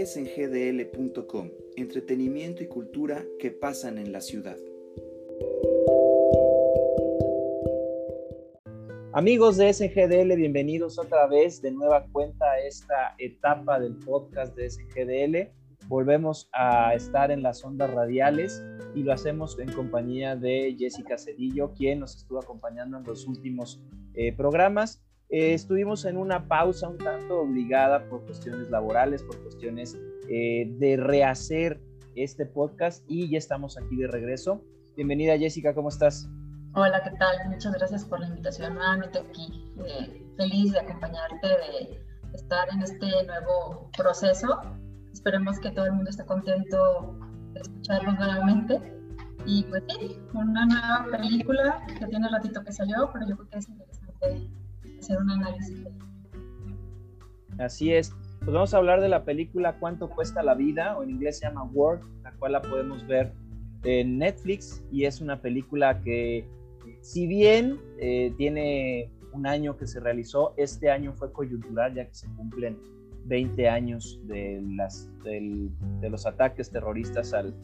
es en gdl.com, entretenimiento y cultura que pasan en la ciudad. Amigos de SGDL, bienvenidos otra vez de nueva cuenta a esta etapa del podcast de SGDL. Volvemos a estar en las ondas radiales y lo hacemos en compañía de Jessica Cedillo, quien nos estuvo acompañando en los últimos eh, programas. Eh, estuvimos en una pausa un tanto obligada por cuestiones laborales, por cuestiones eh, de rehacer este podcast y ya estamos aquí de regreso. Bienvenida Jessica, ¿cómo estás? Hola, ¿qué tal? Muchas gracias por la invitación nuevamente aquí. feliz de acompañarte, de estar en este nuevo proceso Esperemos que todo el mundo esté contento de escucharnos nuevamente. Y pues sí, una nueva película que tiene ratito que salió, pero yo creo que es interesante hacer un análisis. Así es. Pues vamos a hablar de la película Cuánto cuesta la vida, o en inglés se llama Work, la cual la podemos ver en Netflix y es una película que, si bien eh, tiene un año que se realizó, este año fue coyuntural ya que se cumplen 20 años de, de los ataques terroristas al,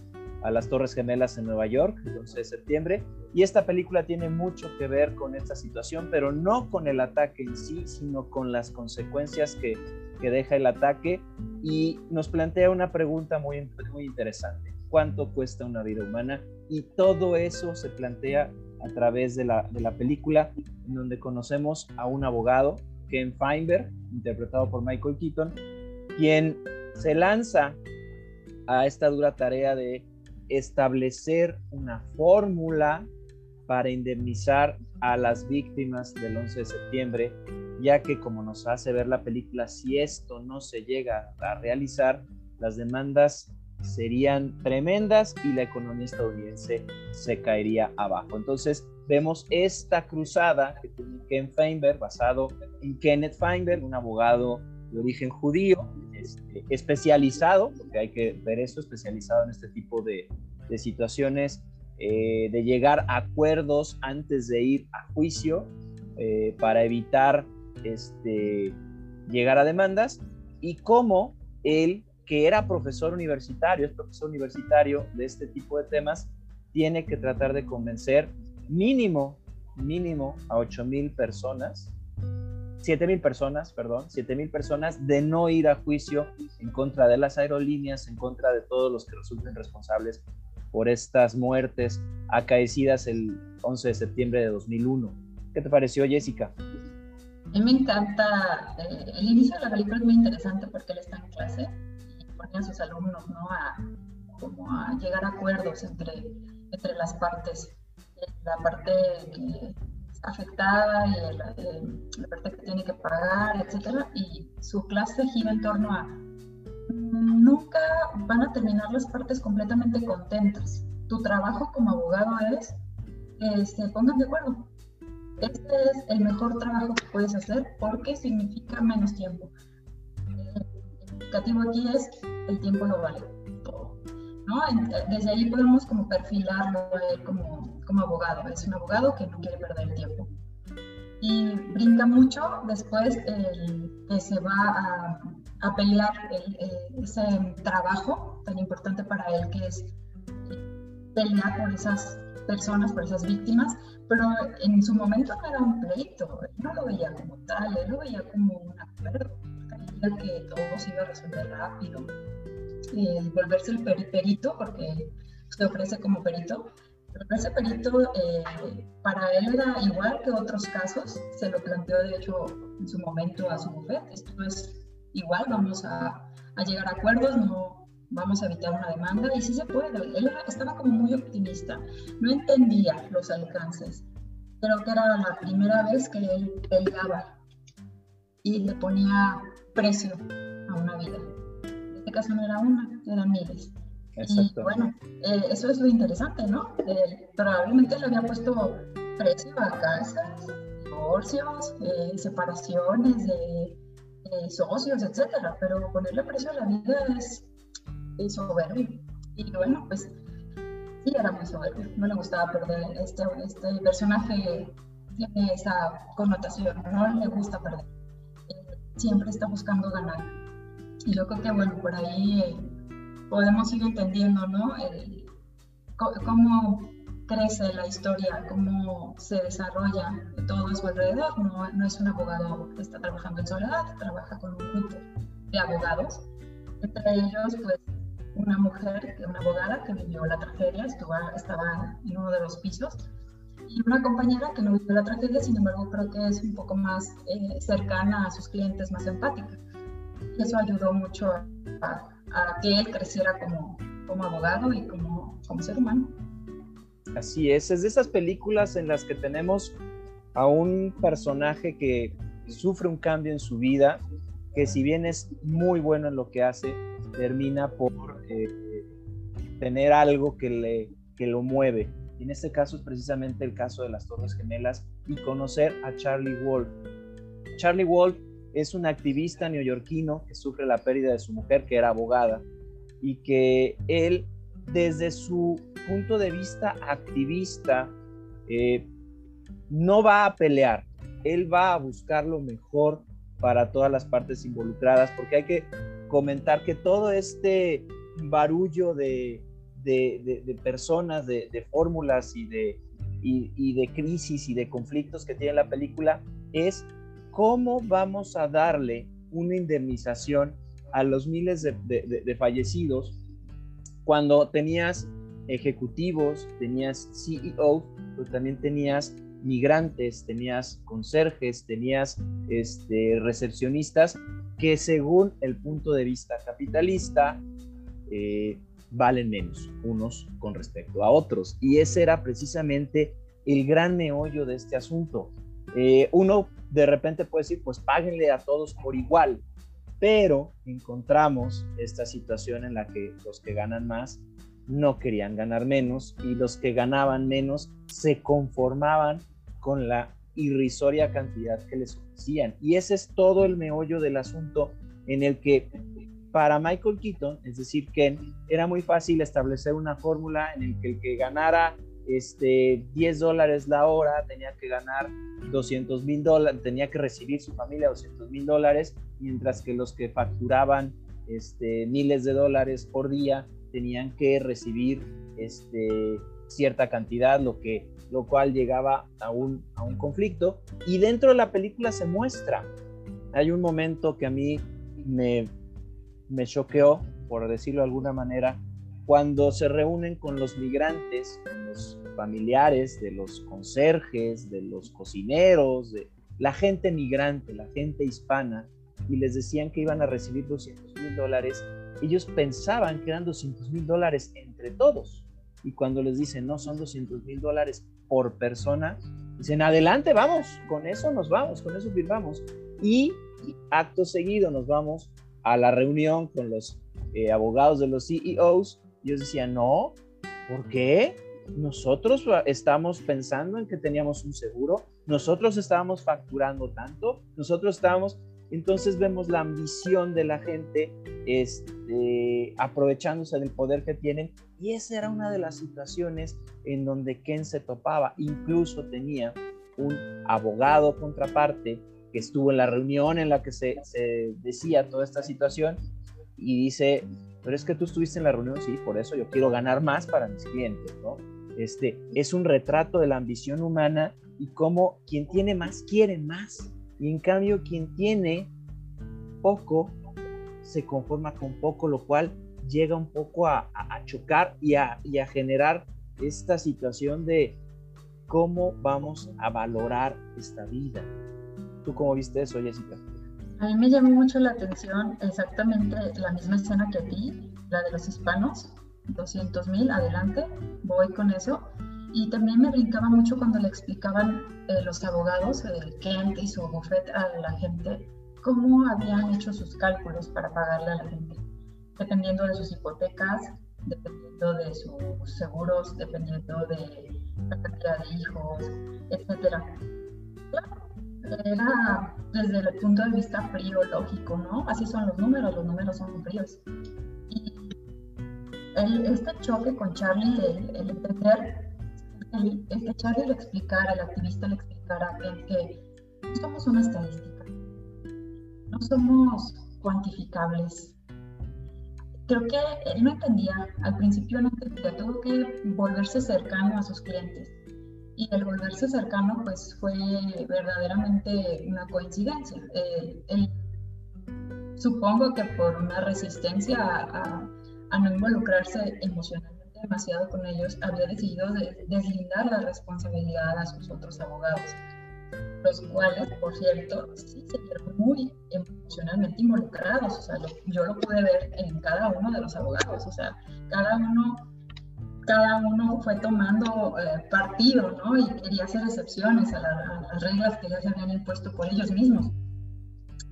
a las Torres Gemelas en Nueva York, el 11 de septiembre. Y esta película tiene mucho que ver con esta situación, pero no con el ataque en sí, sino con las consecuencias que, que deja el ataque. Y nos plantea una pregunta muy, muy interesante. ¿Cuánto cuesta una vida humana? Y todo eso se plantea a través de la, de la película, en donde conocemos a un abogado Ken Feinberg, interpretado por Michael Keaton, quien se lanza a esta dura tarea de establecer una fórmula para indemnizar a las víctimas del 11 de septiembre, ya que como nos hace ver la película, si esto no se llega a realizar, las demandas serían tremendas y la economía estadounidense se caería abajo. Entonces, vemos esta cruzada que tiene Ken Feinberg, basado en Kenneth Feinberg, un abogado de origen judío, especializado, porque hay que ver esto, especializado en este tipo de, situaciones, eh, de llegar a acuerdos antes de ir a juicio eh, para evitar este, llegar a demandas, y cómo él, que era profesor universitario, es profesor universitario de este tipo de temas, tiene que tratar de convencer mínimo, mínimo a 8 mil personas, 7 mil personas, perdón, 7 mil personas de no ir a juicio en contra de las aerolíneas, en contra de todos los que resulten responsables por estas muertes acaecidas el 11 de septiembre de 2001. ¿Qué te pareció, Jessica? A mí me encanta, eh, el inicio de la película es muy interesante porque él está en clase y pone a sus alumnos ¿no? a, como a llegar a acuerdos entre, entre las partes la parte que afectada y la, parte que tiene que pagar, etcétera, y su clase gira en torno a nunca van a terminar las partes completamente contentas. Tu trabajo como abogado es que se pongan de acuerdo. Este es el mejor trabajo que puedes hacer porque significa menos tiempo. El indicativo aquí es el tiempo no vale. ¿No? Desde ahí podemos como perfilarlo como como abogado, es un abogado que no quiere perder tiempo. Y brinca mucho después que se va a, a pelear ese trabajo tan importante para él que es pelear por esas personas, por esas víctimas, pero en su momento no era un pleito, él no lo veía como tal, él lo veía como un acuerdo, que todo se iba a resolver rápido. Eh, volverse el perito, porque se ofrece como perito, ese perito eh, para él era igual que otros casos, se lo planteó de hecho en su momento a su bufete, esto es igual, vamos a, a, llegar a acuerdos, no vamos a evitar una demanda y sí se puede, él estaba como muy optimista, no entendía los alcances, creo que era la primera vez que él peleaba y le ponía precio a una vida, caso no era una, eran miles. Y bueno, eh, eso es lo interesante, ¿no? Eh, probablemente le había puesto precio a casas, divorcios, eh, separaciones de socios, etcétera, pero ponerle precio a la vida es, soberbio. Y bueno, pues sí, era muy soberbio, no le gustaba perder. Este, este personaje tiene esa connotación, no le gusta perder. siempre está buscando ganar. Y yo creo que, bueno, por ahí eh, podemos ir entendiendo, ¿no? cómo crece la historia, cómo se desarrolla todo a su alrededor. No, no es un abogado que está trabajando en soledad, trabaja con un grupo de abogados. Entre ellos, pues, una mujer, una abogada que vivió la tragedia, estuvo, estaba en uno de los pisos, y una compañera que no vivió la tragedia, sin embargo, creo que es un poco más eh, cercana a sus clientes, más empática. Eso ayudó mucho a, que él creciera como, como abogado y como, como ser humano. Así es, es de esas películas en las que tenemos a un personaje que sufre un cambio en su vida, que si bien es muy bueno en lo que hace, termina por eh, tener algo que, le, que lo mueve. Y en este caso es precisamente el caso de las Torres Gemelas y conocer a Charlie Wolf. Charlie Wolf es un activista neoyorquino que sufre la pérdida de su mujer, que era abogada, y que él, desde su punto de vista activista, eh, no va a pelear, él va a buscar lo mejor para todas las partes involucradas, porque hay que comentar que todo este barullo de, de, personas, de, fórmulas y de, y, de crisis y de conflictos que tiene la película es cómo vamos a darle una indemnización a los miles de, fallecidos cuando tenías ejecutivos, tenías CEO, pero también tenías migrantes, tenías conserjes, tenías este, recepcionistas que según el punto de vista capitalista eh, valen menos unos con respecto a otros. Y ese era precisamente el gran meollo de este asunto. Eh, uno de repente puede decir, pues páguenle a todos por igual, pero encontramos esta situación en la que los que ganan más no querían ganar menos y los que ganaban menos se conformaban con la irrisoria cantidad que les ofrecían. Y ese es todo el meollo del asunto en el que para Michael Keaton, es decir, Ken, era muy fácil establecer una fórmula en el que el que ganara este, 10 dólares la hora tenía que ganar 200 mil dólares, tenía que recibir su familia 200 mil dólares, mientras que los que facturaban este, miles de dólares por día tenían que recibir este, cierta cantidad, lo, que, lo cual llegaba a un, a un conflicto. Y dentro de la película se muestra. Hay un momento que a mí me me choqueó, por decirlo de alguna manera, cuando se reúnen con los migrantes, con los familiares de los conserjes, de los cocineros, de la gente migrante, la gente hispana, y les decían que iban a recibir 200 mil dólares, ellos pensaban que eran 200 mil dólares entre todos. Y cuando les dicen, no, son 200 mil dólares por persona, dicen, adelante, vamos, con eso nos vamos, con eso firmamos. Y acto seguido nos vamos a la reunión con los eh, abogados de los CEOs, ellos decían, no, ¿por qué? Nosotros estamos pensando en que teníamos un seguro, nosotros estábamos facturando tanto, nosotros estábamos, entonces vemos la ambición de la gente este, aprovechándose del poder que tienen. Y esa era una de las situaciones en donde Ken se topaba, incluso tenía un abogado contraparte que estuvo en la reunión en la que se, decía toda esta situación y dice, pero es que tú estuviste en la reunión, sí, por eso yo quiero ganar más para mis clientes, ¿no? Este, es un retrato de la ambición humana y cómo quien tiene más quiere más. Y en cambio quien tiene poco se conforma con poco, lo cual llega un poco a, chocar y a, y a generar esta situación de cómo vamos a valorar esta vida. ¿Tú cómo viste eso, Jessica? A mí me llamó mucho la atención exactamente la misma escena que a ti, la de los hispanos, 200 mil, adelante, voy con eso. Y también me brincaba mucho cuando le explicaban eh, los abogados, el Kent y su bufete a la gente, cómo habían hecho sus cálculos para pagarle a la gente, dependiendo de sus hipotecas, dependiendo de sus seguros, dependiendo de la cantidad de hijos, etcétera era desde el punto de vista frío, lógico, ¿no? Así son los números, los números son fríos. Y este choque con Charlie, el, entender, el, que Charlie le explicara, el activista le explicara que, que no somos una estadística, no somos cuantificables, creo que él no entendía, al principio no entendía, tuvo que volverse cercano a sus clientes. Y el volverse cercano, pues fue verdaderamente una coincidencia. Eh, él, supongo que por una resistencia a, a, no involucrarse emocionalmente demasiado con ellos, había decidido deslindar la responsabilidad a sus otros abogados los cuales, por cierto, sí se vieron muy emocionalmente involucrados. O sea, yo lo pude ver en cada uno de los abogados. O sea, cada uno, cada uno fue tomando eh, partido, ¿no? Y quería hacer excepciones a, las reglas que ya se habían impuesto por ellos mismos.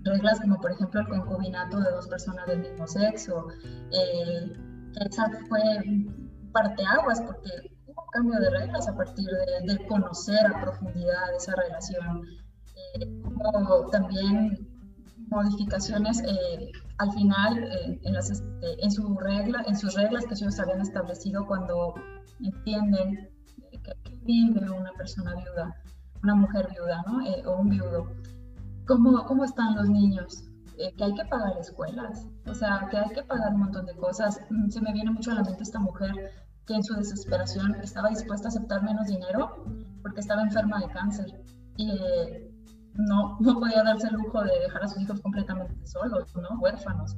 Reglas como, por ejemplo, el concubinato de dos personas del mismo sexo. Eh, esa fue parteaguas porque cambio de reglas a partir de, conocer a profundidad esa relación. Eh, como también modificaciones eh, al final eh, este, en, su regla, en sus reglas que ellos habían establecido cuando entienden que, vive una persona viuda, una mujer viuda ¿no? o un viudo. ¿Cómo, ¿Cómo están los niños? que hay que pagar escuelas, o sea, que hay que pagar un montón de cosas. Mm, se me viene mucho a la mente esta mujer que en su desesperación estaba dispuesta a aceptar menos dinero porque estaba enferma de cáncer eh, no, no podía darse el lujo de dejar a sus hijos completamente solos, ¿no? huérfanos.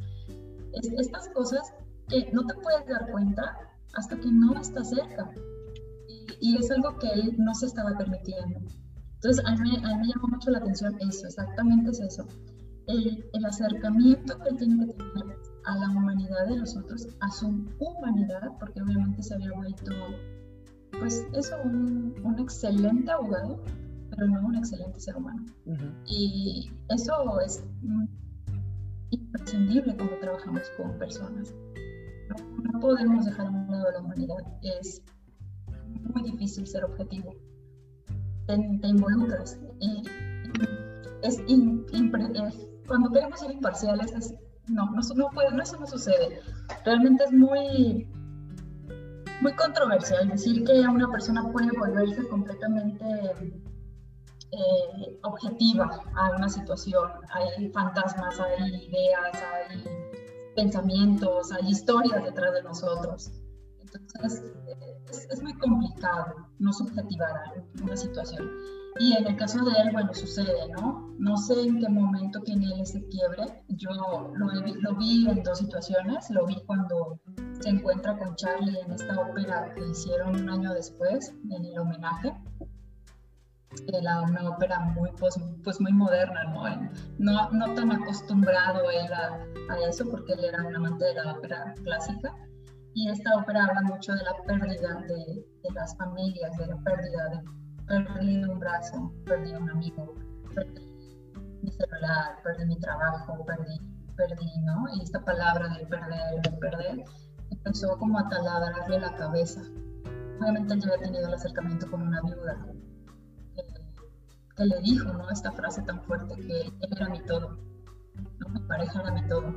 estas cosas que no te puedes dar cuenta hasta que no estás cerca. Y, es algo que él no se estaba permitiendo. Entonces, a mí, a mí me llamó mucho la atención eso, exactamente es eso. El, el acercamiento que él tiene que tener a la humanidad de los otros, a su humanidad, porque obviamente se había vuelto, pues eso, un, un excelente abogado, pero no un excelente ser humano. Y eso es imprescindible cuando trabajamos con personas. No, podemos dejar a un lado la humanidad, es muy difícil ser objetivo. Te, involucras y, es, cuando queremos ser imparciales es no, no, no puede, eso no sucede. Realmente es muy, muy controversial decir que una persona puede volverse completamente eh, objetiva a una situación. Hay fantasmas, hay ideas, hay pensamientos, hay historias detrás de nosotros. Entonces, es, muy complicado no subjetivar una situación. Y en el caso de él, bueno, sucede, ¿no? No sé en qué momento tiene él ese quiebre. Yo lo, lo vi en dos situaciones. Lo vi cuando se encuentra con Charlie en esta ópera que hicieron un año después, en el homenaje. Era una ópera muy, pues, pues muy moderna, ¿no? ¿no? No tan acostumbrado él a, a eso porque él era un amante de la ópera clásica. Y esta ópera habla mucho de la pérdida de, de las familias, de la pérdida de perdí un brazo, perdí un amigo, perdí mi celular, perdí mi trabajo, perdí, perdí, ¿no? Y esta palabra de perder, de perder, empezó como a taladrarle la cabeza. Obviamente él ya había tenido el acercamiento con una viuda que, le dijo, ¿no? Esta frase tan fuerte que era mi todo, ¿no? Mi pareja era mi todo.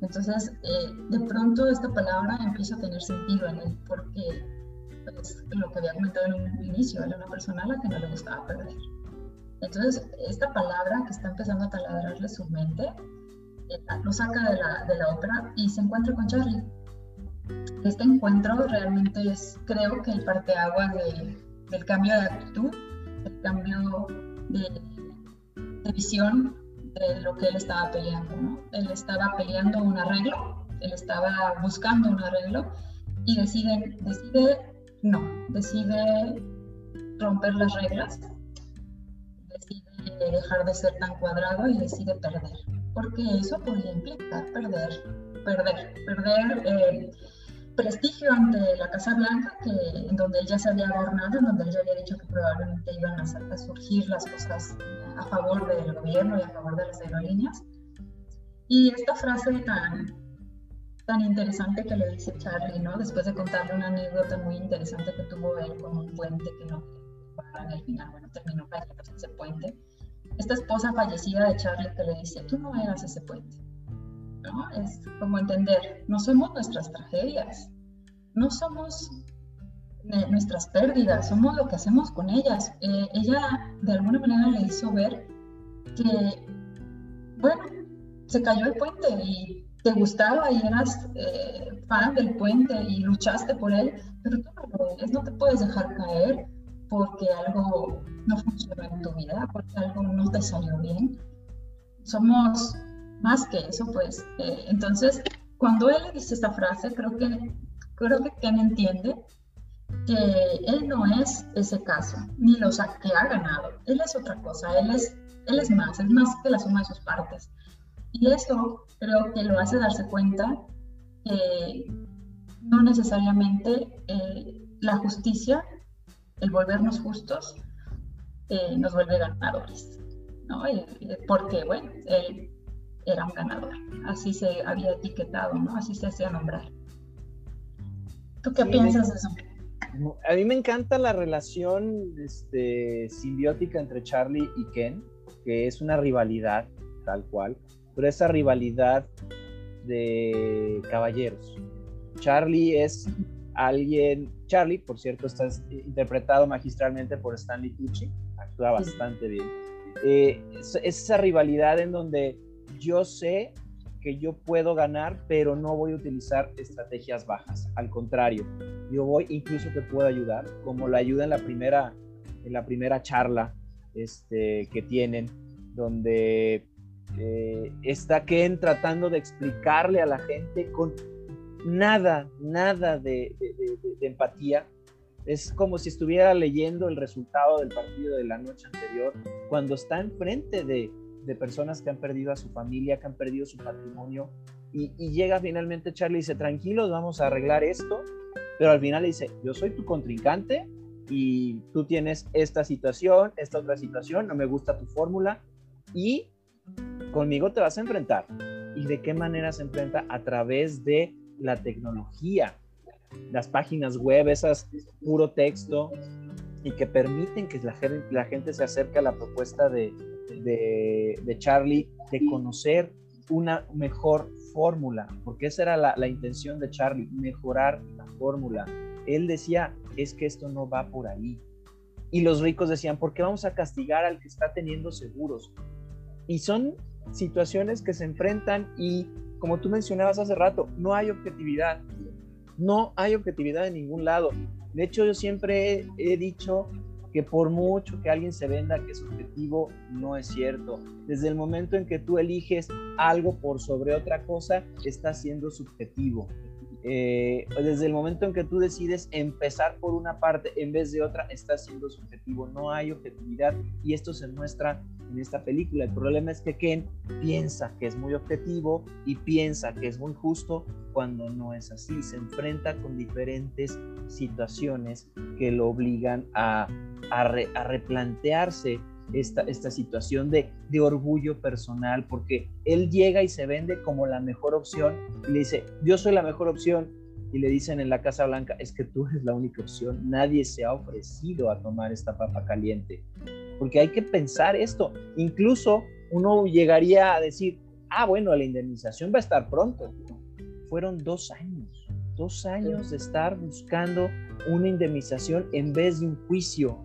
Entonces, eh, de pronto esta palabra empieza a tener sentido en él, porque pues, lo que había comentado en un inicio, era una persona a la que no le gustaba perder. Entonces, esta palabra que está empezando a taladrarle su mente, eh, lo saca de la, de la ópera y se encuentra con Charlie. Este encuentro realmente es, creo que el parteaguas de, del cambio de actitud, el cambio de, de, visión de lo que él estaba peleando. ¿no? Él estaba peleando un arreglo, él estaba buscando un arreglo y decide, decide no, decide romper las reglas, decide dejar de ser tan cuadrado y decide perder, porque eso podría implicar perder, perder, perder eh, prestigio ante la Casa Blanca, que, en donde él ya se había adornado, en donde él ya había dicho que probablemente iban a, surgir las cosas a favor del gobierno y a favor de las aerolíneas. Y esta frase tan tan interesante que le dice Charlie, ¿no? Después de contarle una anécdota muy interesante que tuvo él con un puente que no en el final, bueno, terminó cayendo ese puente. Esta esposa fallecida de Charlie que le dice, tú no eras ese puente, ¿no? Es como entender, no somos nuestras tragedias, no somos nuestras pérdidas, somos lo que hacemos con ellas. Eh, ella de alguna manera le hizo ver que, bueno, se cayó el puente y te gustaba y eras eh, fan del puente y luchaste por él, pero tú no eres, no te puedes dejar caer porque algo no funcionó en tu vida, porque algo no te salió bien. Somos más que eso, pues. Eh, entonces, cuando él dice esta frase, creo que, creo que Ken entiende que él no es ese caso, ni los que ha ganado. Él es otra cosa, él es, él es más, es más que la suma de sus partes. Y eso creo que lo hace darse cuenta que no necesariamente eh, la justicia, el volvernos justos, eh, nos vuelve ganadores. ¿no? Porque, bueno, él era un ganador. Así se había etiquetado, ¿no? Así se hacía nombrar. ¿Tú qué piensas de eso? A mí me encanta la relación este, simbiótica entre Charlie y Ken, que es una rivalidad, tal cual, pero esa rivalidad de caballeros. Charlie es alguien, Charlie, por cierto, está interpretado magistralmente por Stanley Tucci, actúa bastante bien. Eh, es esa rivalidad en donde yo sé que yo puedo ganar, pero no voy a utilizar estrategias bajas. Al contrario, yo voy incluso que puedo ayudar, como la ayuda en la primera, en la primera charla este, que tienen, donde eh, está Ken tratando de explicarle a la gente con nada, nada de, de empatía. Es como si estuviera leyendo el resultado del partido de la noche anterior, cuando está enfrente de, de personas que han perdido a su familia, que han perdido su patrimonio. Y, llega finalmente Charlie y dice, tranquilos, vamos a arreglar esto. Pero al final le dice, yo soy tu contrincante y tú tienes esta situación, esta otra situación, no me gusta tu fórmula y conmigo te vas a enfrentar. ¿Y de qué manera se enfrenta? A través de la tecnología, las páginas web, esas puro texto y que permiten que la, la gente se acerque a la propuesta de, de, Charlie de conocer una mejor fórmula, porque esa era la, intención de Charlie, mejorar la fórmula. Él decía, es que esto no va por ahí. Y los ricos decían, ¿por qué vamos a castigar al que está teniendo seguros? Y son situaciones que se enfrentan y, como tú mencionabas hace rato, no hay objetividad. No hay objetividad en ningún lado. De hecho, yo siempre he dicho que por mucho que alguien se venda que es objetivo, no es cierto. Desde el momento en que tú eliges algo por sobre otra cosa, está siendo subjetivo. Eh, desde el momento en que tú decides empezar por una parte en vez de otra, está siendo subjetivo. No hay objetividad y esto se muestra en esta película. El problema es que Ken piensa que es muy objetivo y piensa que es muy justo cuando no es así. Se enfrenta con diferentes situaciones que lo obligan a, replantearse esta, esta situación de, de, orgullo personal, porque él llega y se vende como la mejor opción y le dice, yo soy la mejor opción. Y le dicen en la Casa Blanca, es que tú eres la única opción, nadie se ha ofrecido a tomar esta papa caliente porque hay que pensar esto. Incluso uno llegaría a decir, ah, bueno, la indemnización va a estar pronto. Fueron dos años, dos años de estar buscando una indemnización en vez de un juicio.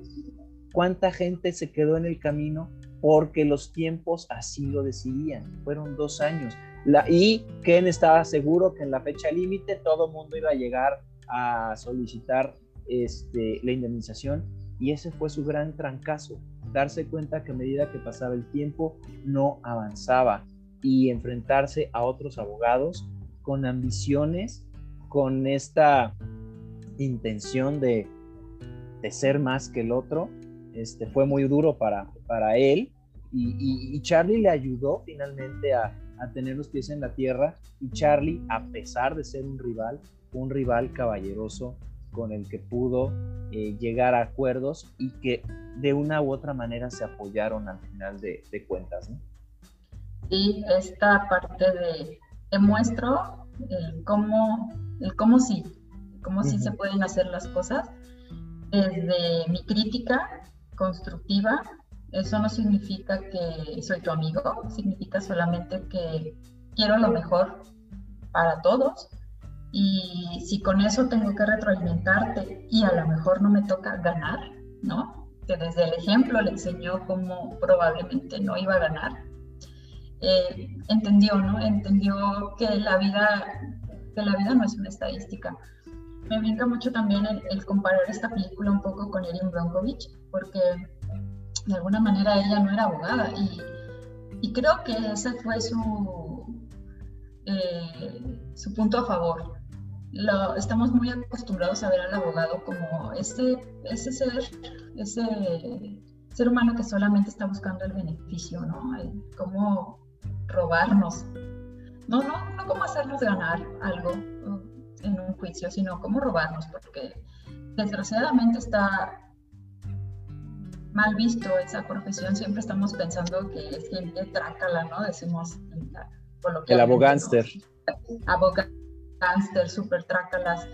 ¿Cuánta gente se quedó en el camino porque los tiempos así lo decidían? Fueron dos años. La, y Ken estaba seguro que en la fecha límite todo el mundo iba a llegar a solicitar este, la indemnización y ese fue su gran trancazo darse cuenta que a medida que pasaba el tiempo no avanzaba y enfrentarse a otros abogados con ambiciones, con esta intención de, ser más que el otro, este, fue muy duro para, para él y, Charlie le ayudó finalmente a, a tener los pies en la tierra y Charlie, a pesar de ser un rival, un rival caballeroso con el que pudo eh, llegar a acuerdos y que de una u otra manera se apoyaron al final de, cuentas. ¿no? Y esta parte de demuestro el cómo, el cómo sí, cómo sí se pueden hacer las cosas desde mi crítica constructiva. Eso no significa que soy tu amigo, significa solamente que quiero lo mejor para todos y si con eso tengo que retroalimentarte y a lo mejor no me toca ganar, ¿no? Que desde el ejemplo le enseñó cómo probablemente no iba a ganar. eh, entendió, ¿no? Entendió que la vida, que la vida no es una estadística. Me brinca mucho también el, comparar esta película un poco con Erin Brockovich, porque de alguna manera ella no era abogada y, creo que ese fue su, eh, su punto a favor. Estamos muy acostumbrados a ver al abogado como ese, ese ser, ese ser humano que solamente está buscando el beneficio, ¿no? El, cómo robarnos. No, no, no cómo hacernos ganar algo en un juicio, sino cómo robarnos, porque desgraciadamente está mal visto esa profesión. Siempre estamos pensando que es gente trácala, ¿no? Decimos el abogánster. Abogánster, super trácalas.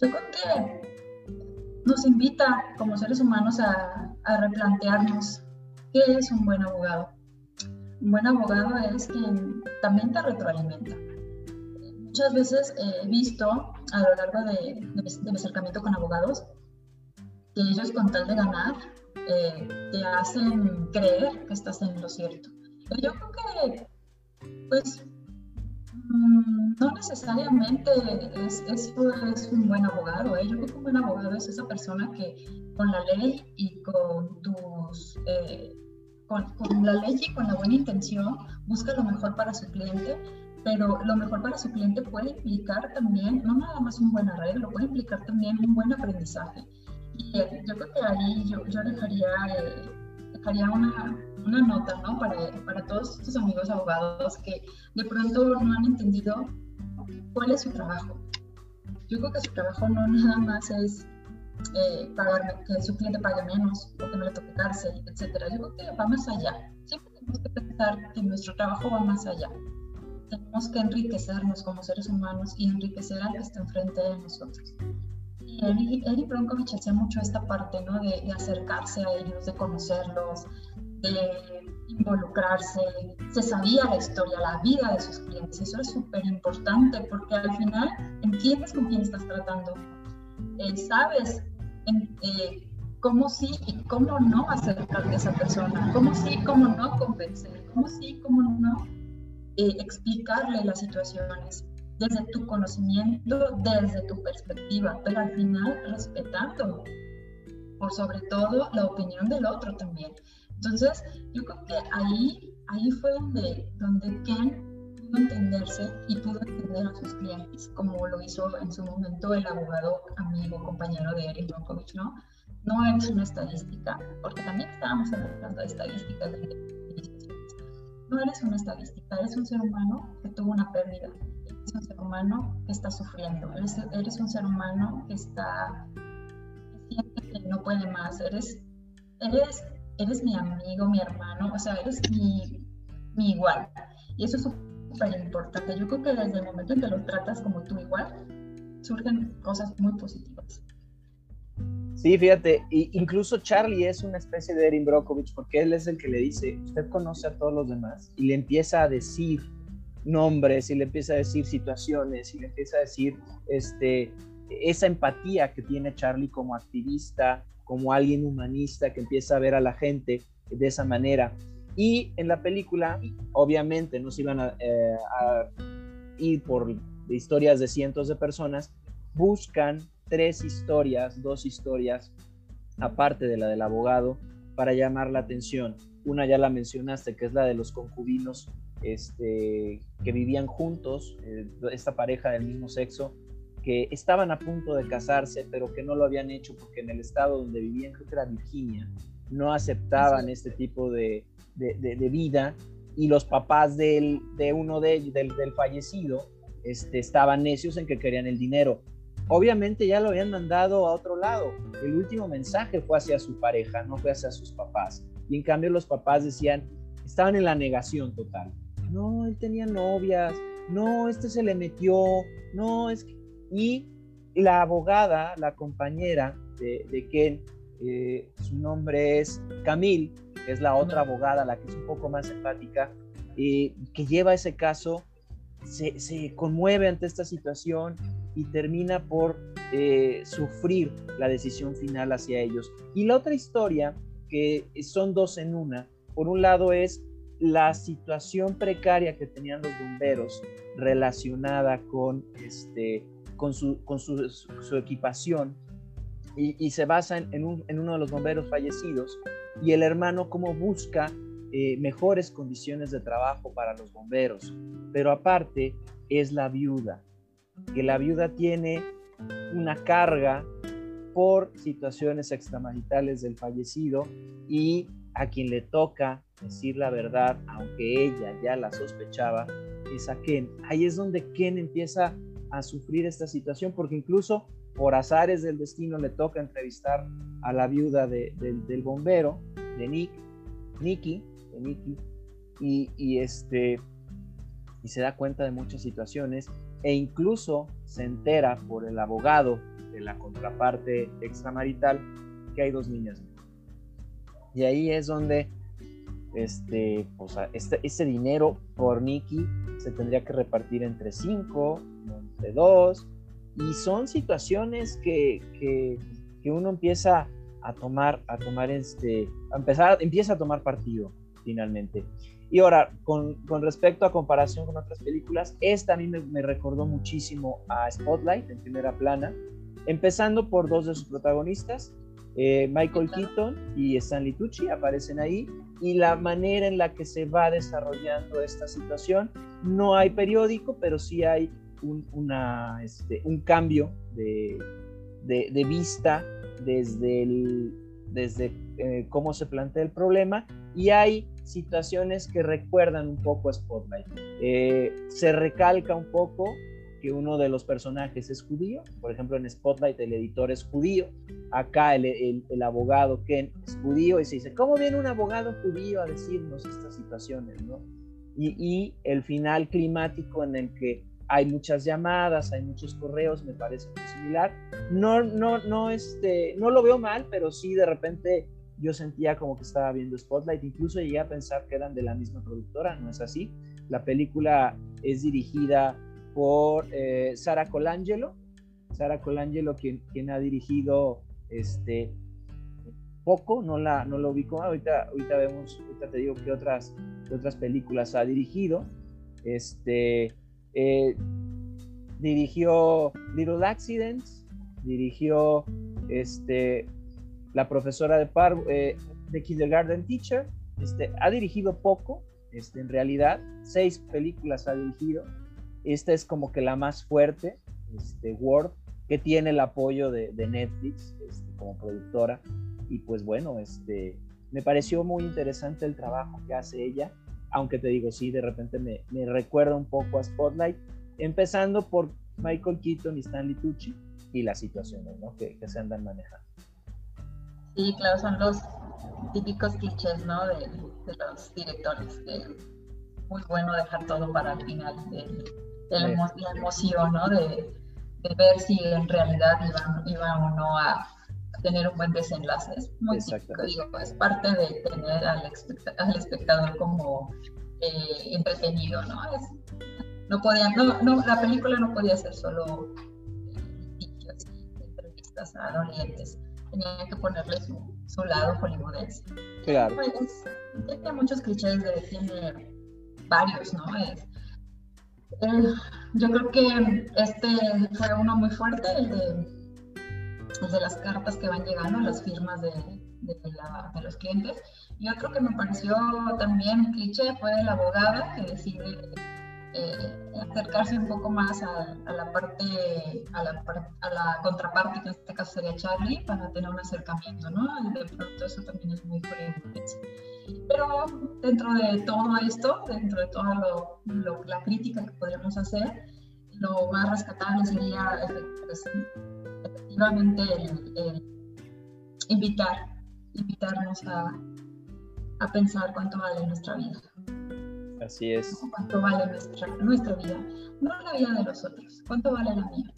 Yo creo que nos invita como seres humanos a, a replantearnos qué es un buen abogado. Un buen abogado es quien también te retroalimenta. Muchas veces he visto a lo largo de, de, mi acercamiento con abogados que ellos con tal de ganar eh, te hacen creer que estás en lo cierto. Yo creo que, pues, mm, no necesariamente es, eso es un buen abogado. ¿eh? Yo creo que un buen abogado es esa persona que con la ley y con tus... Eh, con, con, la ley y con la buena intención busca lo mejor para su cliente, pero lo mejor para su cliente puede implicar también, no nada más un buen arreglo, puede implicar también un buen aprendizaje. Y eh, yo creo que ahí yo, yo dejaría, eh, dejaría una, una, nota ¿no? para, para todos estos amigos abogados que de pronto no han entendido cuál es su trabajo. Yo creo que su trabajo no nada más es eh, que su cliente pague menos o que no le toque cárcel, etcétera. Yo creo que va más allá. Siempre tenemos que pensar que nuestro trabajo va más allá. Tenemos que enriquecernos como seres humanos y enriquecer al que está enfrente de nosotros. Y Eric Bronkovich hacía mucho esta parte, ¿no? De, de acercarse a ellos, de conocerlos, de involucrarse, se sabía la historia, la vida de sus clientes. Eso es súper importante porque al final entiendes con quién estás tratando, eh, sabes eh, cómo sí y cómo no acercarte a esa persona, cómo sí, cómo no convencer, cómo sí, cómo no eh, explicarle las situaciones desde tu conocimiento, desde tu perspectiva, pero al final respetando, por sobre todo, la opinión del otro también. Entonces, yo creo que ahí, ahí fue donde, donde Ken entenderse y pudo entender a sus clientes, como lo hizo en su momento el abogado, amigo, compañero de Eric Bronkovich, ¿no? No eres una estadística, porque también estábamos hablando de estadísticas No eres una estadística, eres un ser humano que tuvo una pérdida, eres un ser humano que está sufriendo, eres, eres un ser humano que está, que siente que no puede más, eres, eres, eres mi amigo, mi hermano, o sea, eres mi, mi igual. Y eso es súper importante. Yo creo que desde el momento en que los tratas como tú igual, surgen cosas muy positivas. Sí, fíjate, incluso Charlie es una especie de Erin Brockovich porque él es el que le dice, usted conoce a todos los demás y le empieza a decir nombres y le empieza a decir situaciones y le empieza a decir este, esa empatía que tiene Charlie como activista, como alguien humanista que empieza a ver a la gente de esa manera. Y en la película, obviamente, no se iban a, eh, ir por historias de cientos de personas, buscan tres historias, dos historias, aparte de la del abogado, para llamar la atención. Una ya la mencionaste, que es la de los concubinos este, que vivían juntos, eh, esta pareja del mismo sexo, que estaban a punto de casarse, pero que no lo habían hecho porque en el estado donde vivían, creo que era Virginia, no aceptaban este tipo de, de, vida y los papás del, de uno de del, fallecido, este, estaban necios en que querían el dinero. Obviamente ya lo habían mandado a otro lado. El último mensaje fue hacia su pareja, no fue hacia sus papás. Y en cambio los papás decían, estaban en la negación total. No, él tenía novias, no, este se le metió, no, es que... Y la abogada, la compañera de, de Ken, eh, su nombre es Camille, es la otra abogada, la que es un poco más empática, eh, que lleva ese caso, se, se, conmueve ante esta situación y termina por eh, sufrir la decisión final hacia ellos. Y la otra historia, que son dos en una, por un lado es la situación precaria que tenían los bomberos relacionada con, este, con, su, con su, equipación y, se basa en, uno de los bomberos fallecidos y el hermano cómo busca eh, mejores condiciones de trabajo para los bomberos. Pero aparte es la viuda, que la viuda tiene una carga por situaciones extramaritales del fallecido y a quien le toca decir la verdad, aunque ella ya la sospechaba, es a Ken. Ahí es donde Ken empieza a sufrir esta situación, porque incluso por azares del destino le toca entrevistar a la viuda del bombero, de Nick, Nicky, de Nicky, y, este, y se da cuenta de muchas situaciones e incluso se entera por el abogado de la contraparte extramarital que hay dos niñas. Y ahí es donde este, pues, este, ese dinero por Nicky se tendría que repartir entre cinco, entre dos, y son situaciones que, que, que, uno empieza a tomar, a tomar este, a empezar, empieza a tomar partido finalmente. Y ahora, con, con, respecto a comparación con otras películas, esta a mí me, me, recordó muchísimo a Spotlight en primera plana, empezando por dos de sus protagonistas, eh, Michael Keaton y Stanley Tucci aparecen ahí, y la manera en la que se va desarrollando esta situación, no hay periódico, pero sí hay un, una, este, un cambio de, de, vista desde, el, desde eh, cómo se plantea el problema y hay situaciones que recuerdan un poco a Spotlight. Eh, se recalca un poco que uno de los personajes es judío, por ejemplo en Spotlight el editor es judío, acá el, el, abogado Ken es judío y se dice, ¿cómo viene un abogado judío a decirnos estas situaciones? ¿no? Y, y el final climático en el que hay muchas llamadas, hay muchos correos, me parece muy similar. No, no, no, este, no lo veo mal, pero sí de repente yo sentía como que estaba viendo Spotlight, incluso llegué a pensar que eran de la misma productora, ¿no es así? La película es dirigida por eh, Sara Colangelo, Sara Colangelo quien, quien ha dirigido este poco, no la, no lo ubico, ahorita, ahorita vemos, ahorita te digo que otras, qué otras películas ha dirigido, este, eh, dirigió Little Accidents, dirigió este, la profesora eh, de Kindergarten Teacher, este, ha dirigido poco, este, en realidad, seis películas ha dirigido, esta es como que la más fuerte, este, Word, que tiene el apoyo de, Netflix este, como productora, y pues bueno, este, me pareció muy interesante el trabajo que hace ella, aunque te digo, sí, de repente me, me recuerda un poco a Spotlight, empezando por Michael Keaton y Stanley Tucci y las situaciones ¿no? que, que se andan manejando. Sí, claro, son los típicos clichés ¿no? de, de los directores. muy bueno dejar todo para el final, de, la emoción ¿no? de, ver si en realidad iban, iba o no a, tener un buen desenlace. Es muy típico, digo, es parte de tener al, al espectador como eh, entretenido, ¿no? Es, no podía, no, no, la película no podía ser solo eh, entrevistas a dolientes, tenía que ponerle su, su lado hollywoodense. Claro. Pues, tiene muchos clichés, de, tiene varios, ¿no? Es, eh, yo creo que este fue uno muy fuerte, el de de las cartas que van llegando, las firmas de, de, los clientes. Y otro que me pareció también cliché fue la abogada que decide eh, acercarse un poco más a, la parte, a la, a la, contraparte, que en este caso sería Charlie, para tener un acercamiento, ¿no? De pronto eso también es muy coherente. Pero dentro de todo esto, dentro de toda lo, la crítica que podríamos hacer, lo más rescatable sería pues, efectivamente el, invitar, invitarnos a, a, pensar cuánto vale nuestra vida. Así es. Cuánto vale nuestra, nuestra vida, no la vida de los otros, cuánto vale la mía.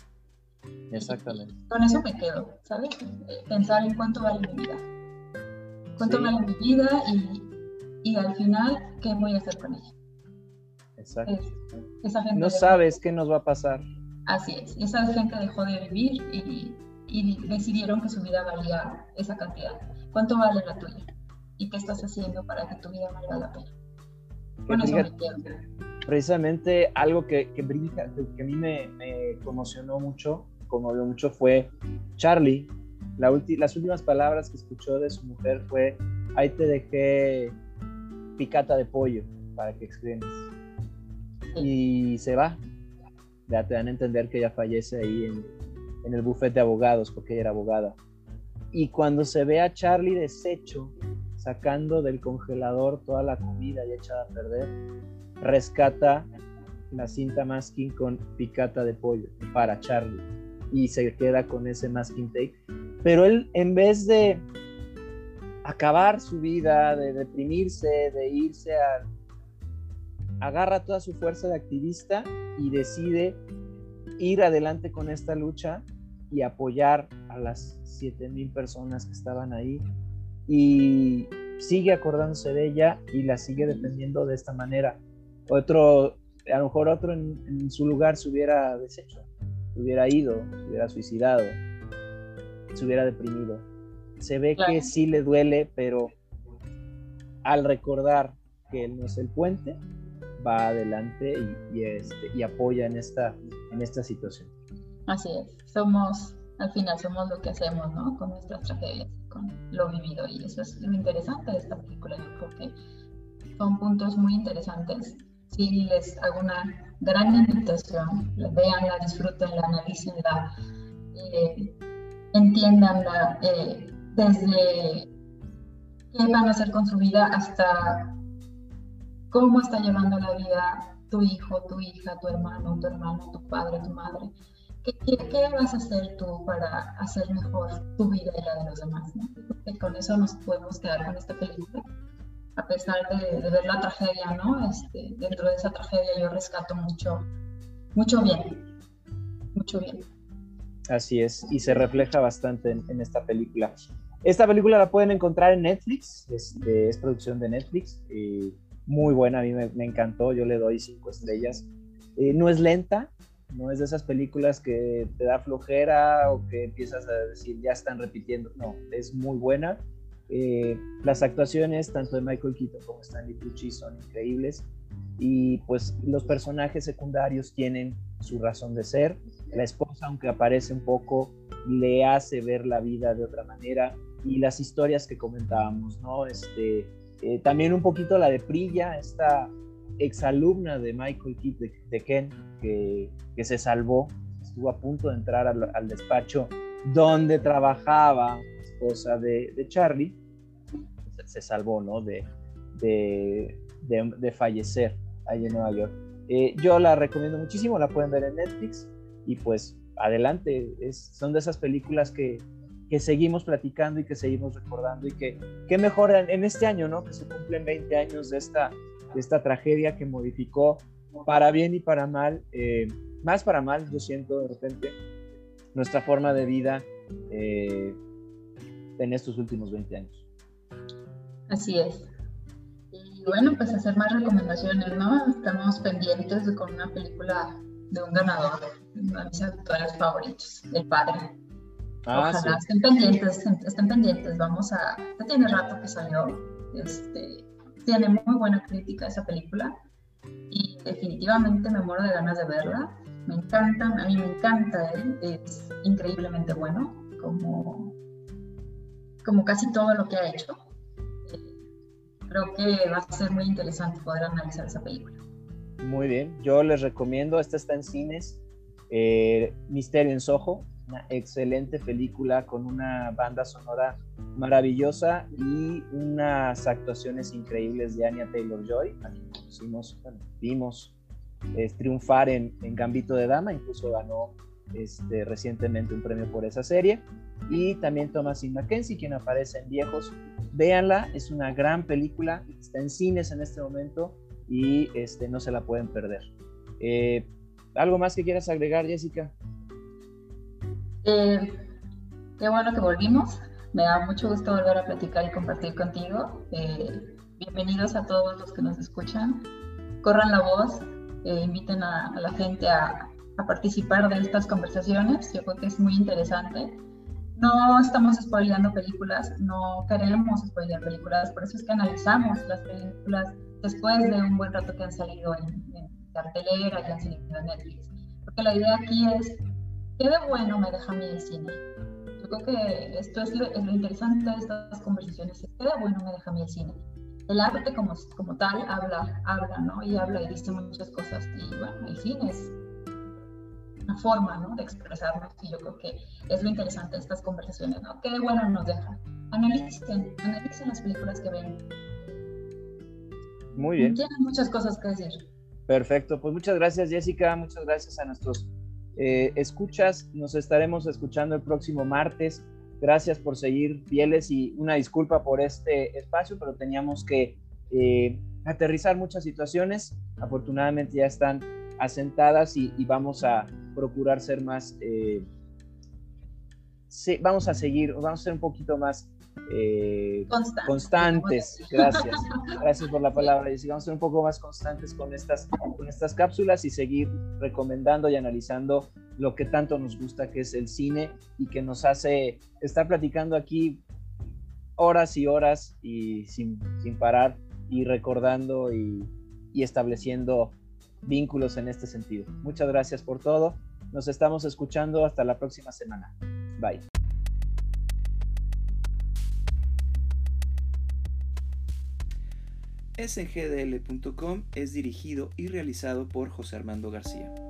Exactamente. con eso me quedo, ¿sabes? Pensar en cuánto vale mi vida. Cuánto vale mi vida y, y, al final, ¿qué voy a hacer con ella? Exacto. no sabes qué nos va a pasar. Así es. Esa gente dejó de vivir y y decidieron que su vida valía esa cantidad. ¿Cuánto vale la tuya? ¿Y qué estás haciendo para que tu vida valga la pena? Precisamente algo que, que, que, a mí me, me, conmocionó mucho, conmovió mucho, fue Charlie. La las últimas palabras que escuchó de su mujer fue, ahí te dejé picata de pollo para que escribes. Y se va. Ya te dan a entender que ella fallece ahí en, en el bufete de abogados, porque ella era abogada. Y cuando se ve a Charlie deshecho, sacando del congelador toda la comida ya echada a perder, rescata la cinta masking con picata de pollo para Charlie y se queda con ese masking tape. Pero él, en vez de acabar su vida, de deprimirse, de irse a... agarra toda su fuerza de activista y decide ir adelante con esta lucha y apoyar a las 7000 personas que estaban ahí y sigue acordándose de ella y la sigue defendiendo de esta manera. Otro, a lo mejor otro en, su lugar se hubiera deshecho, se hubiera ido, se hubiera suicidado, se hubiera deprimido. Se ve que sí le duele, pero al recordar que él no es el puente, va adelante y, este, y apoya en esta, en esta situación. Así es, somos, al final somos lo que hacemos, ¿no? Con nuestras tragedias, lo vivido. Y eso es lo interesante de esta película. Yo creo que son puntos muy interesantes. Sí, les hago una gran invitación. Veanla, disfrútenla, analícenla, eh, entiendanla eh, desde qué van a hacer con su vida hasta cómo está llevando la vida tu hijo, tu hija, tu hermano, tu hermano, tu padre, tu madre. ¿Qué, vas a hacer tú para hacer mejor tu vida y la de los demás? Porque con eso nos podemos quedar con esta película. A pesar de, ver la tragedia, ¿no? Este, dentro de esa tragedia yo rescato mucho, mucho bien. Mucho bien. Así es, y se refleja bastante en, esta película. Esta película la pueden encontrar en Netflix, este, es producción de Netflix, eh, muy buena, a mí me, encantó, yo le doy cinco estrellas. Eh, no es lenta, no es de esas películas que te da flojera o que empiezas a decir ya están repitiendo. No, es muy buena. Eh, las actuaciones tanto de Michael Keaton como Stanley Tucci son increíbles y pues los personajes secundarios tienen su razón de ser. La esposa, aunque aparece un poco, le hace ver la vida de otra manera y las historias que comentábamos, ¿no? Este, eh, también un poquito la de Prilla, esta exalumna de Michael Keaton, de Ken, que, se salvó, estuvo a punto de entrar al, despacho donde trabajaba esposa de, Charlie, se, salvó, ¿no? De, de, fallecer ahí en Nueva York. Eh, yo la recomiendo muchísimo, la pueden ver en Netflix y pues adelante, es, son de esas películas que, que seguimos platicando y que seguimos recordando y que, que mejoran en este año, ¿no? Que se cumplen 20 años de esta, de esta tragedia que modificó para bien y para mal, eh, más para mal, yo siento de repente, nuestra forma de vida eh, en estos últimos 20 años. Así es. Y bueno, pues hacer más recomendaciones, ¿no? Estamos pendientes con una película de un ganador, uno de mis actores favoritos, El Padre. Ah, Ojalá estén pendientes, estén pendientes. Vamos a. Ya tiene rato que salió. Este, tiene muy buena crítica esa película y definitivamente me muero de ganas de verla. Me encanta, a mí me encanta él, es increíblemente bueno, como, como casi todo lo que ha hecho. creo que va a ser muy interesante poder analizar esa película. Muy bien, yo les recomiendo, esta está en cines, eh, Misterio en Soho, una excelente película con una banda sonora maravillosa y unas actuaciones increíbles de Anya Taylor Joy, vimos triunfar en, Gambito de Dama, incluso ganó este, recientemente un premio por esa serie. Y también Thomasin Mackenzie, quien aparece en Viejos. Véanla, es una gran película, está en cines en este momento y este, no se la pueden perder. Eh, ¿Algo más que quieras agregar, Jessica? Eh, qué bueno que volvimos. Me da mucho gusto volver a platicar y compartir contigo. Eh, bienvenidos a todos los que nos escuchan. Corran la voz, eh, inviten a, la gente a, participar de estas conversaciones. Yo creo que es muy interesante. No estamos spoileando películas, no queremos spoilear películas, por eso es que analizamos las películas después de un buen rato que han salido en, cartelera y han salido en Netflix. Porque la idea aquí es, ¿qué de bueno me deja a mí el cine? Yo creo que esto es lo, interesante de estas conversaciones, ¿qué de bueno me deja a mí el cine? El arte como, como tal habla, habla, ¿no? Y habla y dice muchas cosas. Y bueno, el cine es una forma, ¿no? De expresarnos. Y yo creo que es lo interesante de estas conversaciones, ¿no? ¿Qué de bueno nos deja? Analicen, analicen las películas que ven. Muy bien. Tienen muchas cosas que decir. Perfecto, pues muchas gracias Jessica, muchas gracias a nuestros eh, escuchas, nos estaremos escuchando el próximo martes. Gracias por seguir fieles y una disculpa por este espacio, pero teníamos que eh, aterrizar muchas situaciones. Afortunadamente ya están asentadas y, vamos a procurar ser más, eh, vamos a seguir, vamos a ser un poquito más eh, constantes. Gracias. Gracias por la palabra. Y sigamos un poco más constantes con estas, con estas cápsulas y seguir recomendando y analizando lo que tanto nos gusta, que es el cine y que nos hace estar platicando aquí horas y horas y sin, sin parar y recordando y, y estableciendo vínculos en este sentido. Muchas gracias por todo. Nos estamos escuchando hasta la próxima semana. Bye. sgdl.com es dirigido y realizado por José Armando García.